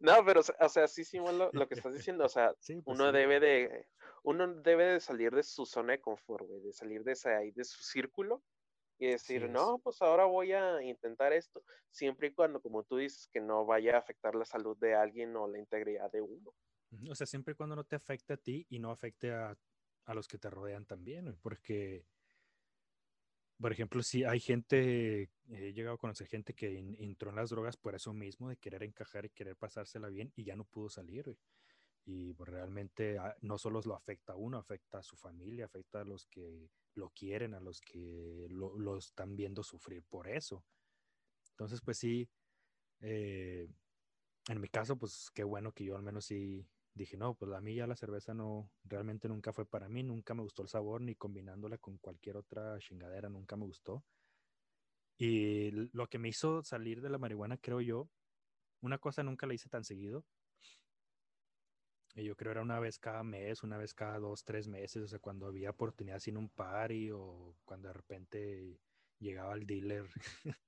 No, pero, o sea, sí, sí, lo, lo que estás diciendo, o sea, pues uno debe de, uno debe de salir de su zona de confort, güey, de salir de ese, ahí, de su círculo y decir, no, pues ahora voy a intentar esto, siempre y cuando, como tú dices, que no vaya a afectar la salud de alguien o la integridad de uno. O sea, siempre y cuando no te afecte a ti y no afecte a, a los que te rodean también, porque, por ejemplo, si hay gente, he llegado a conocer gente que entró en las drogas por eso mismo, de querer encajar y querer pasársela bien y ya no pudo salir. Y pues, realmente ah, no solo lo afecta a uno, afecta a su familia, afecta a los que lo quieren, a los que lo, están viendo sufrir por eso. Entonces, pues sí, eh, en mi caso, pues qué bueno que yo al menos sí dije, no, pues a mí ya la cerveza no, realmente nunca fue para mí, nunca me gustó el sabor, ni combinándola con cualquier otra chingadera, nunca me gustó. Y lo que me hizo salir de la marihuana, creo yo, una cosa nunca la hice tan seguido, yo creo era una vez cada mes, una vez cada dos, tres meses, o sea, cuando había oportunidad sin un party o cuando de repente llegaba el dealer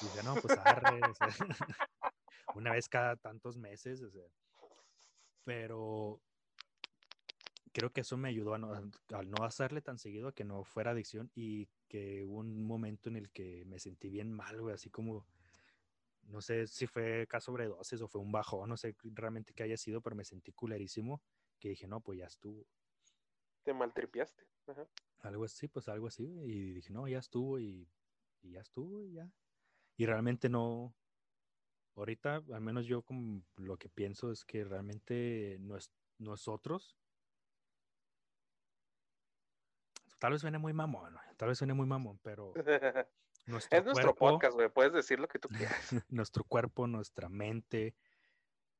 y decía, no, pues arre, una vez cada tantos meses, o sea. Pero creo que eso me ayudó a no, no hacerle tan seguido a que no fuera adicción y que hubo un momento en el que me sentí bien mal, güey, así como, no sé si fue caso sobredosis o fue un bajón, no sé realmente qué haya sido, pero me sentí culerísimo, que dije, no, pues ya estuvo. Te maltripiaste. Algo así, pues algo así, y dije, no, ya estuvo y, y ya estuvo y ya. Y realmente no, ahorita, al menos yo como lo que pienso es que realmente nosotros Tal vez suene muy mamón, tal vez suene muy mamón, pero. Nuestro es nuestro podcast, güey. Puedes decir lo que tú quieras. nuestro cuerpo, nuestra mente,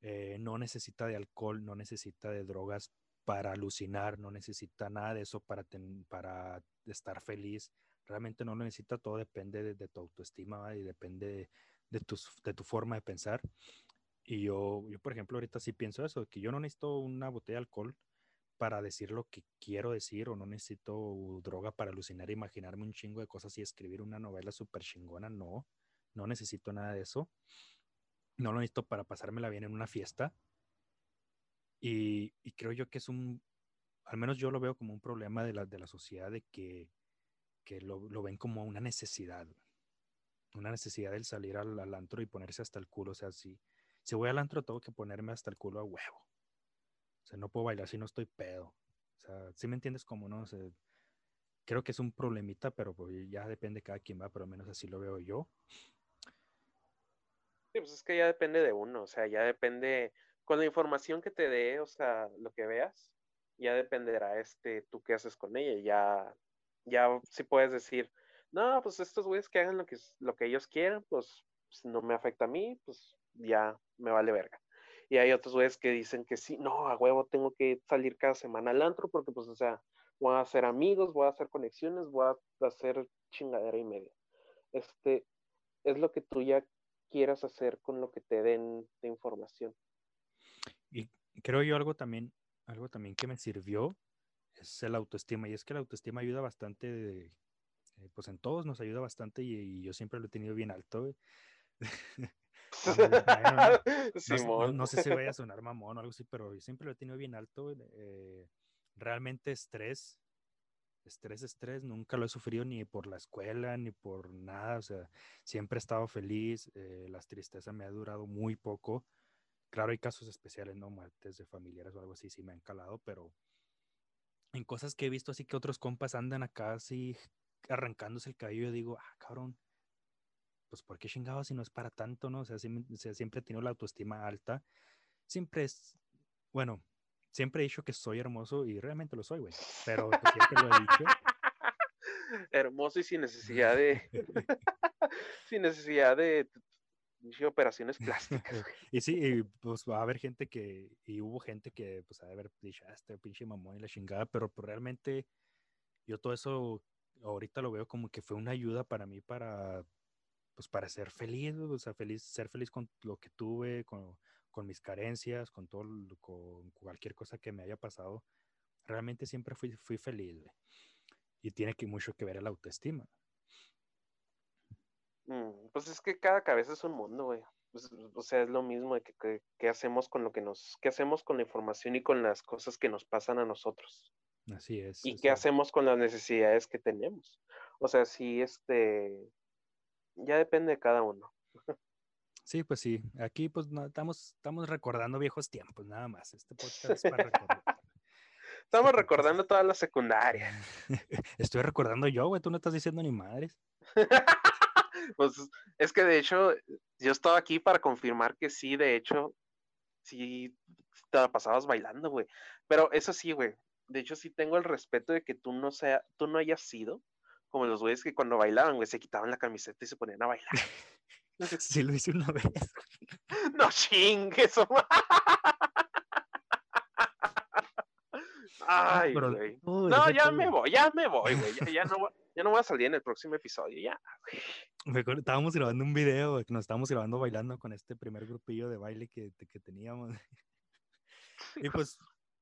eh, no necesita de alcohol, no necesita de drogas para alucinar, no necesita nada de eso para, para estar feliz. Realmente no lo necesita, todo depende de, tu autoestima y depende de, de tu forma de pensar. Y yo, yo, por ejemplo, ahorita sí pienso eso, que yo no necesito una botella de alcohol para decir lo que quiero decir o no necesito droga para alucinar, e imaginarme un chingo de cosas y escribir una novela súper chingona, no, no necesito nada de eso. No lo necesito para pasármela bien en una fiesta. Y, creo yo que es un, al menos yo lo veo como un problema de la, de la sociedad de que, que lo, ven como una necesidad, una necesidad del salir al, al, antro y ponerse hasta el culo. O sea, si, si voy al antro tengo que ponerme hasta el culo a huevo sea, no puedo bailar si no estoy pedo. O sea, si me entiendes cómo, no? creo que es un problemita, pero pues ya depende cada quien va, pero al menos así lo veo yo. Sí, pues es que ya depende de uno, o sea, ya depende, con la información que te dé, o sea, lo que veas, ya dependerá este, tú qué haces con ella, ya, ya si puedes decir, no, pues estos güeyes que hagan lo que, lo que ellos quieran, pues, pues no me afecta a mí, pues ya me vale verga. Y hay otros güeyes que dicen que sí, no, a huevo tengo que salir cada semana al antro porque pues, o sea, voy a hacer amigos, voy a hacer conexiones, voy a hacer chingadera y media. Este, es lo que tú ya quieras hacer con lo que te den de información. Y creo yo algo también, algo también que me sirvió es el autoestima. Y es que la autoestima ayuda bastante, eh, pues en todos nos ayuda bastante y, yo siempre lo he tenido bien alto. no, sé si vaya a sonar mamón o algo así, pero yo siempre lo he tenido bien alto. Eh, realmente estrés, estrés, estrés, nunca lo he sufrido ni por la escuela ni por nada. O sea, siempre he estado feliz. Eh, las tristezas me ha durado muy poco. Claro, hay casos especiales, ¿no? Muertes de familiares o algo así, sí me han calado, pero en cosas que he visto así que otros compas andan acá así arrancándose el cabello, yo digo, ah, cabrón, pues ¿por qué chingado si no es para tanto, no? O sea, siempre he tenido la autoestima alta. Siempre es, bueno, siempre he dicho que soy hermoso y realmente lo soy, güey. Pero pues, siempre lo he dicho. Hermoso y sin necesidad de, sin necesidad de, operaciones plásticas. y sí, pues va a haber gente que, y hubo gente que, pues, a haber dicho, ah, este pinche mamón y la chingada, pero pues, realmente yo todo eso ahorita lo veo como que fue una ayuda para mí para pues para ser feliz, o sea, feliz, ser feliz con lo que tuve, con, con mis carencias, con todo, con cualquier cosa que me haya pasado. Realmente siempre fui, fui feliz, Y tiene que mucho que ver el autoestima. Mm, pues es que cada cabeza es un mundo, güey. Pues, o sea, es lo mismo de que, que, hacemos con lo que nos, qué hacemos con la información y con las cosas que nos pasan a nosotros. Así es. Y qué hacemos con las necesidades que tenemos. O sea, si este, ya depende de cada uno. Sí, pues sí. Aquí pues no, estamos, estamos recordando viejos tiempos, nada más. Este podcast es para recordar. Estamos recordando toda la secundaria. Estoy recordando yo, güey. Tú no estás diciendo ni madres. pues es que de hecho, yo estaba aquí para confirmar que sí, de hecho, sí te la pasabas bailando, güey. Pero eso sí, güey. De hecho, sí tengo el respeto de que tú no sea, tú no hayas sido como los güeyes que cuando bailaban, güey, se quitaban la camiseta y se ponían a bailar. Sí, lo hice una vez. No chingues, Ay, güey. No, ya me voy, ya me voy, güey. Ya, no, ya no voy a salir en el próximo episodio, ya, Estábamos grabando un video, que nos estábamos grabando bailando con este primer grupillo de baile que, que teníamos. Y pues,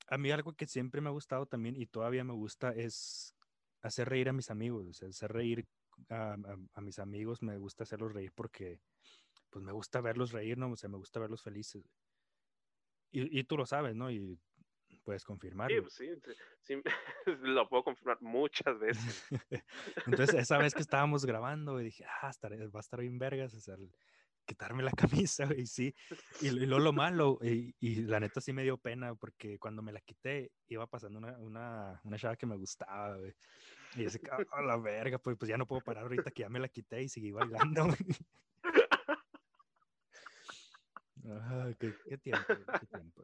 a mí algo que siempre me ha gustado también y todavía me gusta es hacer reír a mis amigos, hacer reír a, mis amigos, me gusta hacerlos reír porque pues me gusta verlos reír, ¿no? O sea, me gusta verlos felices. Y, y, tú lo sabes, ¿no? Y puedes confirmar. Sí, pues sí, sí, lo puedo confirmar muchas veces. Entonces, esa vez que estábamos grabando, dije, ah, va a estar bien vergas, o sea, quitarme la camisa, y sí. Y, lo, lo malo, y, y, la neta sí me dio pena, porque cuando me la quité, iba pasando una, una, una chava que me gustaba, güey. Y ese, a la verga, pues, pues ya no puedo parar ahorita que ya me la quité y seguí bailando. Ah, qué, tiempo, qué tiempo.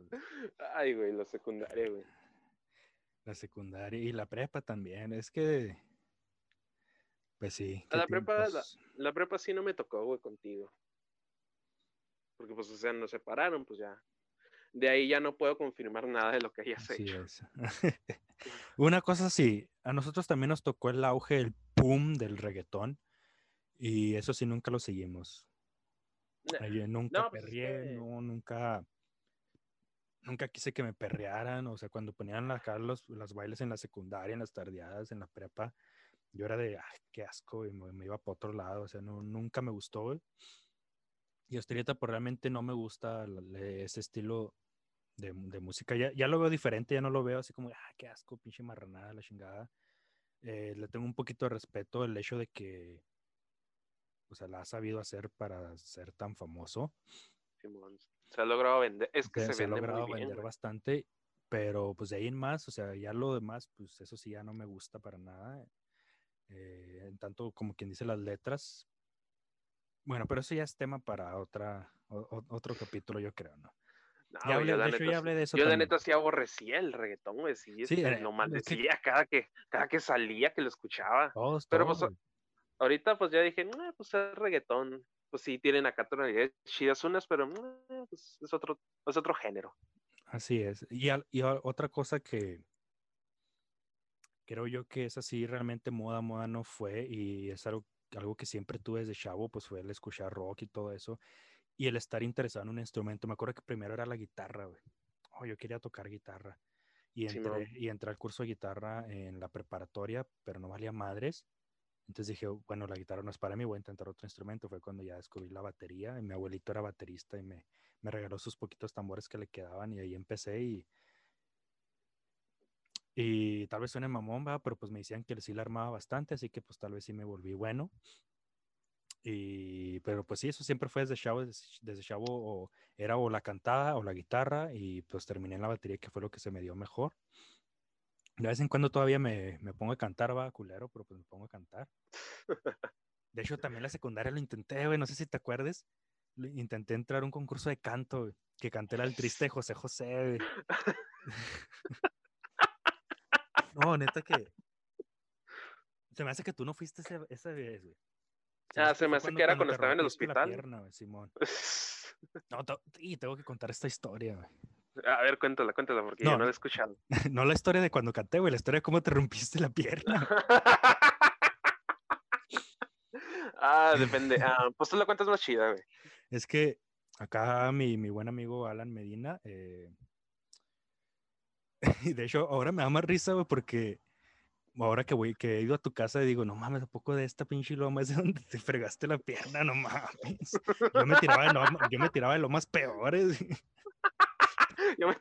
Ay, güey, la secundaria, güey. La secundaria y la prepa también. Es que, pues sí. La prepa, la, prepa sí no me tocó, güey, contigo. Porque, pues, o sea, nos separaron, pues ya. De ahí ya no puedo confirmar nada de lo que hayas sí, hecho. Una cosa sí, a nosotros también nos tocó el auge, el boom del reggaetón. Y eso sí, nunca lo seguimos. Yo nunca no, pues, perrié, no, nunca, nunca quise que me perrearan, o sea, cuando ponían acá los, los bailes en la secundaria, en las tardeadas, en la prepa, yo era de, ay, qué asco, y me, iba para otro lado, o sea, no, nunca me gustó, Y hasta ahorita, pues realmente no me gusta ese estilo de, de música, ya, ya, lo veo diferente, ya no lo veo así como, ah, qué asco, pinche marranada, la chingada. Eh, le tengo un poquito de respeto el hecho de que o sea, la ha sabido hacer para ser tan famoso. Se ha logrado vender, es que se, ha logrado vender bastante, pero pues de ahí en más, o sea, ya lo demás, pues eso sí ya no me gusta para nada. Eh, en tanto como quien dice las letras. Bueno, pero eso ya es tema para otra, otro capítulo, yo creo, ¿no? ya hablé, de, hecho, ya hablé de eso. Yo de neta sí aborrecía el reggaetón, güey. Sí, sí este, eh, lo maldecía cada, que, cada que salía que lo escuchaba. pero pues, ahorita pues ya dije, pues es reggaetón. Pues sí, tienen acá tonalidades chidas unas, pero pues, es, otro, es otro género. Así es. Y, y otra cosa que creo yo que es así realmente moda, moda no fue y es algo, algo que siempre tuve desde chavo, pues fue el escuchar rock y todo eso y el estar interesado en un instrumento. Me acuerdo que primero era la guitarra, güey. Oh, yo quería tocar guitarra. Y entré, y entré al curso de guitarra en la preparatoria, pero no valía madres. Entonces dije, bueno, la guitarra no es para mí, voy a intentar otro instrumento. Fue cuando ya descubrí la batería y mi abuelito era baterista y me, me regaló sus poquitos tambores que le quedaban y ahí empecé y, y tal vez suene mamón, pero pues me decían que sí la armaba bastante, así que pues tal vez sí me volví bueno. Y, pero pues sí, eso siempre fue desde chavo, desde, desde chavo o era o la cantada o la guitarra y pues terminé en la batería que fue lo que se me dio mejor. De vez en cuando todavía me, me pongo a cantar, va, culero, pero pues me pongo a cantar. De hecho, también la secundaria lo intenté, güey, no sé si te acuerdas. Intenté entrar a un concurso de canto, que canté el triste José José, No, neta que... Se me hace que tú no fuiste esa vez, güey. ah, se me hace que era cuando, estaba en el hospital. Simón. No, y tengo que contar esta historia, güey. A ver, cuéntala, cuéntala, porque yo no la he escuchado. No la historia de cuando canté, güey, la historia de cómo te rompiste la pierna. ah, depende. Ah, pues tú la cuentas más chida, güey. Es que acá mi, mi buen amigo Alan Medina, eh... y de hecho ahora me da más risa, güey, porque ahora que voy, que he ido a tu casa y digo, no mames, ¿a poco de esta pinche loma es de donde te fregaste la pierna? No mames. Yo me tiraba de, lo, yo me tiraba de lomas peores. yo me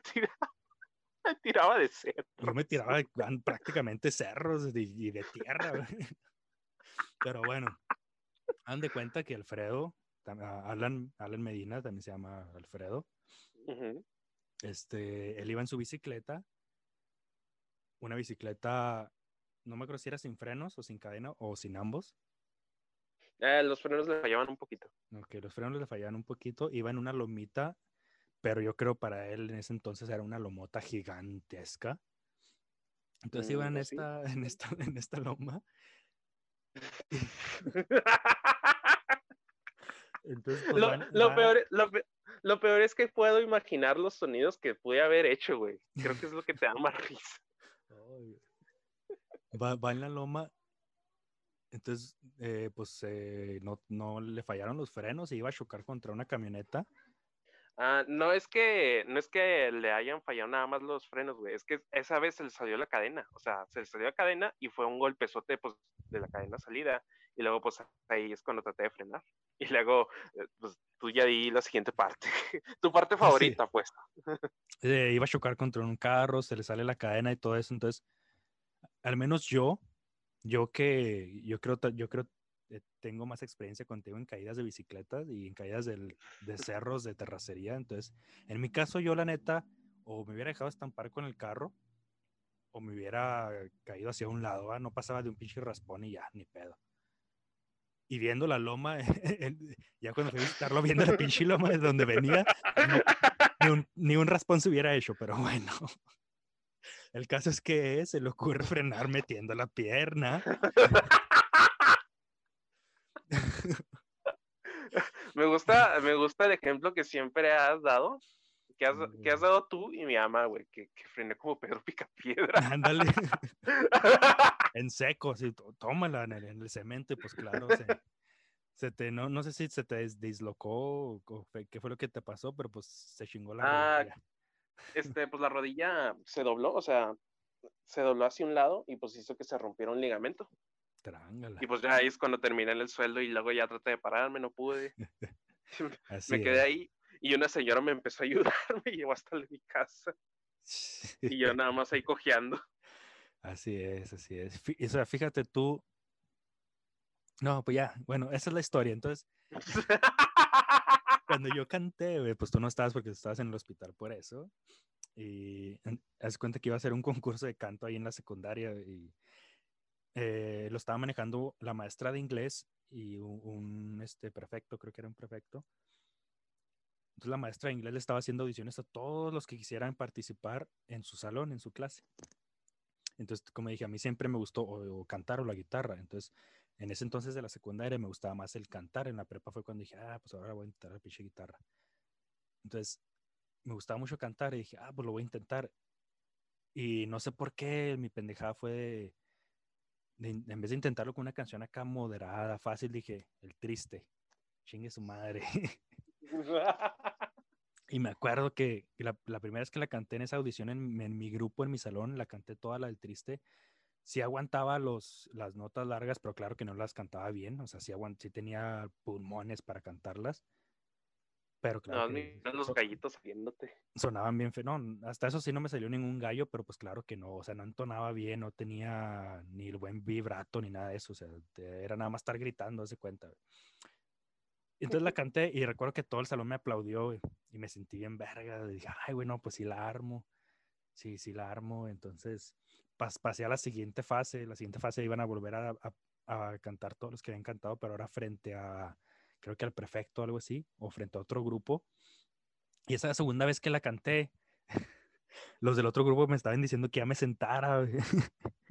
tiraba, de cerro. Yo me tiraba prácticamente cerros y de tierra. Pero bueno, han de cuenta que Alfredo, Alan, Alan Medina también se llama Alfredo. Este, él iba en su bicicleta, una bicicleta, no me acuerdo si era sin frenos o sin cadena o sin ambos. Eh, los frenos le fallaban un poquito. Ok, los frenos le fallaban un poquito. Iba en una lomita pero yo creo para él en ese entonces era una lomota gigantesca. Entonces iba en mm, esta, en esta, en esta loma. Entonces, pues, lo, peor, lo, peor, es que puedo imaginar los sonidos que pude haber hecho, güey. Creo que es lo que te da más risa. Va, va en la loma. Entonces, eh, pues eh, no, no le fallaron los frenos y iba a chocar contra una camioneta. Ah, no es que no es que le hayan fallado nada más los frenos, güey. Es que esa vez se le salió la cadena. O sea, se le salió la cadena y fue un golpezote pues, de la cadena salida. Y luego, pues ahí es cuando traté de frenar. Y luego, eh, pues tú ya di la siguiente parte. tu parte favorita, pues. Eh, iba a chocar contra un carro, se le sale la cadena y todo eso. Entonces, al menos yo, yo que yo creo, yo creo eh, tengo más experiencia contigo en caídas de bicicletas y en caídas de cerros de terracería. Entonces, en mi caso, yo la neta, o me hubiera dejado estampar con el carro, o me hubiera caído hacia un lado, no pasaba de un pinche raspón y ya, ni pedo. Y viendo la loma, ya cuando fui a visitarlo, viendo la pinche loma de donde venía, ni, un, ni raspón se hubiera hecho, pero bueno. El caso es que se le ocurre frenar metiendo la pierna. me gusta, me gusta el ejemplo que siempre has dado, que has, que has dado tú y mi ama, güey, que, que frené como Pedro Picapiedra. Ándale. en seco, sí, tómala en el, en el cemento, pues claro, se, te, no, no sé si se te dislocó o qué fue lo que te pasó, pero pues se chingó la ah, Este, pues la rodilla se dobló, o sea, se dobló hacia un lado y pues hizo que se rompiera un ligamento. Y pues ya ahí es cuando terminé en el sueldo y luego ya traté de pararme, no pude. me quedé ahí y una señora me empezó a ayudar, me llevó hasta mi casa. y yo nada más ahí cojeando. Así es, así es. O sea, fíjate tú. No, pues ya, bueno, esa es la historia. Entonces, cuando yo canté, pues tú no estabas porque estabas en el hospital por eso. Y haz cuenta que iba a hacer un concurso de canto ahí en la secundaria y eh, lo estaba manejando la maestra de inglés y un, este, prefecto, creo que era un prefecto. Entonces la maestra de inglés le estaba haciendo audiciones a todos los que quisieran participar en su salón, en su clase. Entonces, como dije, a mí siempre me gustó o, cantar o la guitarra. Entonces, en ese entonces de la secundaria me gustaba más el cantar. En la prepa fue cuando dije, ah, pues ahora voy a intentar la pinche guitarra. Entonces, me gustaba mucho cantar y dije, ah, pues lo voy a intentar. Y no sé por qué mi pendejada fue en vez de intentarlo con una canción acá moderada, fácil, dije, el triste, chingue su madre. y me acuerdo que la, primera vez que la canté en esa audición en, mi grupo, en mi salón, la canté toda la del triste. Sí aguantaba los, las notas largas, pero claro que no las cantaba bien. O sea, sí, sí tenía pulmones para cantarlas. Pero claro. No, los gallitos viéndote. Sonaban bien No, hasta eso sí no me salió ningún gallo, pero pues claro que no. O sea, no entonaba bien, no tenía ni el buen vibrato ni nada de eso. O sea, era nada más estar gritando, hace cuenta. Entonces la canté y recuerdo que todo el salón me aplaudió y me sentí bien verga. dije, ay, bueno, pues sí la armo. Sí, sí la armo. Entonces pasé a la siguiente fase. La siguiente fase iban a volver a, cantar todos los que habían cantado, pero ahora frente a creo que al prefecto o algo así, o frente a otro grupo. Y esa segunda vez que la canté, los del otro grupo me estaban diciendo que ya me sentara.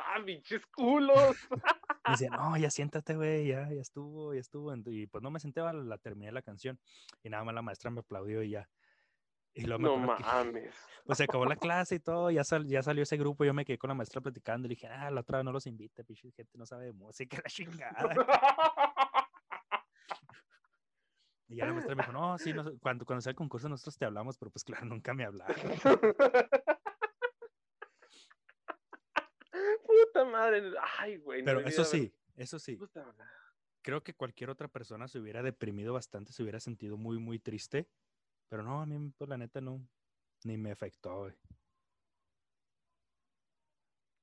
¡Ah, pinches culos! me decían, no, ya siéntate, güey, ya, ya estuvo, ya estuvo. Y pues no me senté, la, la terminé la canción. Y nada más la maestra me aplaudió y ya. Y luego no mames. pues se acabó la clase y todo, ya, ya salió ese grupo, yo me quedé con la maestra platicando y le dije, ah, la otra vez no los invita, pinche gente no sabe de música, la chingada. Y ya la maestra me dijo, no, sí, cuando, cuando sea el concurso nosotros te hablamos, pero pues claro, nunca me hablaron. Puta madre. Ay, güey. Pero eso sí, eso sí. Creo que cualquier otra persona se hubiera deprimido bastante, se hubiera sentido muy, muy triste. Pero no, a mí, pues la neta, no, ni me afectó, güey.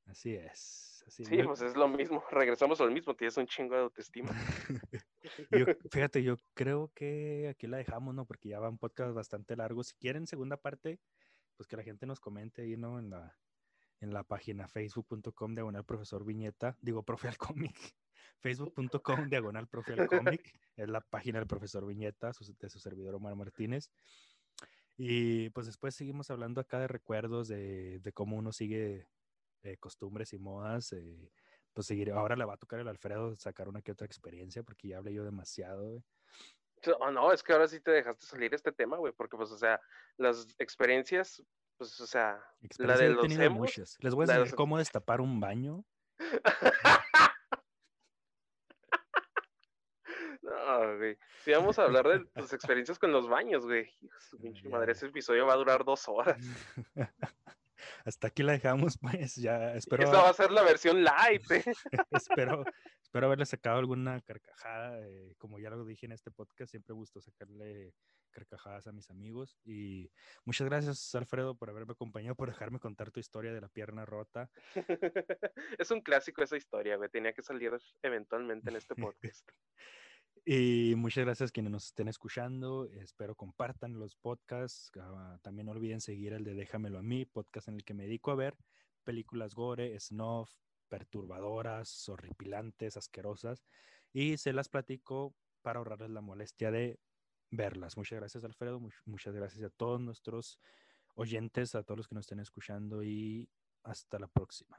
Así es. Así sí, pues es lo mismo. Regresamos al mismo. Tienes un chingo de autoestima. fíjate, yo creo que aquí la dejamos, ¿no? Porque ya va un podcast bastante largo. Si quieren segunda parte, pues que la gente nos comente ahí, ¿no? En la, en la página facebook.com diagonal profesor viñeta, digo, profe al cómic, facebook.com diagonal profe al cómic, es la página del profesor viñeta, de su servidor Omar Martínez. Y pues después seguimos hablando acá de recuerdos, de, de cómo uno sigue eh, costumbres y modas. Eh, pues seguiré. Ahora le va a tocar el Alfredo sacar una que otra experiencia porque ya hablé yo demasiado, No, es que ahora sí te dejaste salir este tema, güey, porque pues, o sea, las experiencias, pues, o sea, la de los muchas. Les voy a decir cómo destapar un baño. no, güey. Si vamos a hablar de tus experiencias con los baños, güey. Su pinche madre, ese episodio va a durar dos horas. hasta aquí la dejamos, pues ya espero. Esa va a ser la versión live. espero, espero haberle sacado alguna carcajada. Eh, como ya lo dije en este podcast, siempre gusto sacarle carcajadas a mis amigos. Y muchas gracias, Alfredo, por haberme acompañado, por dejarme contar tu historia de la pierna rota. es un clásico esa historia, güey. Tenía que salir eventualmente en este podcast. y muchas gracias a quienes nos estén escuchando. Espero compartan los podcasts. Ah, también no olviden seguir el de Déjamelo a mí, podcast en el que me dedico a ver películas gore, snuff, perturbadoras, horripilantes, asquerosas. Y se las platico para ahorrarles la molestia de verlas. Muchas gracias, Alfredo. muchas gracias a todos nuestros oyentes, a todos los que nos estén escuchando y hasta la próxima.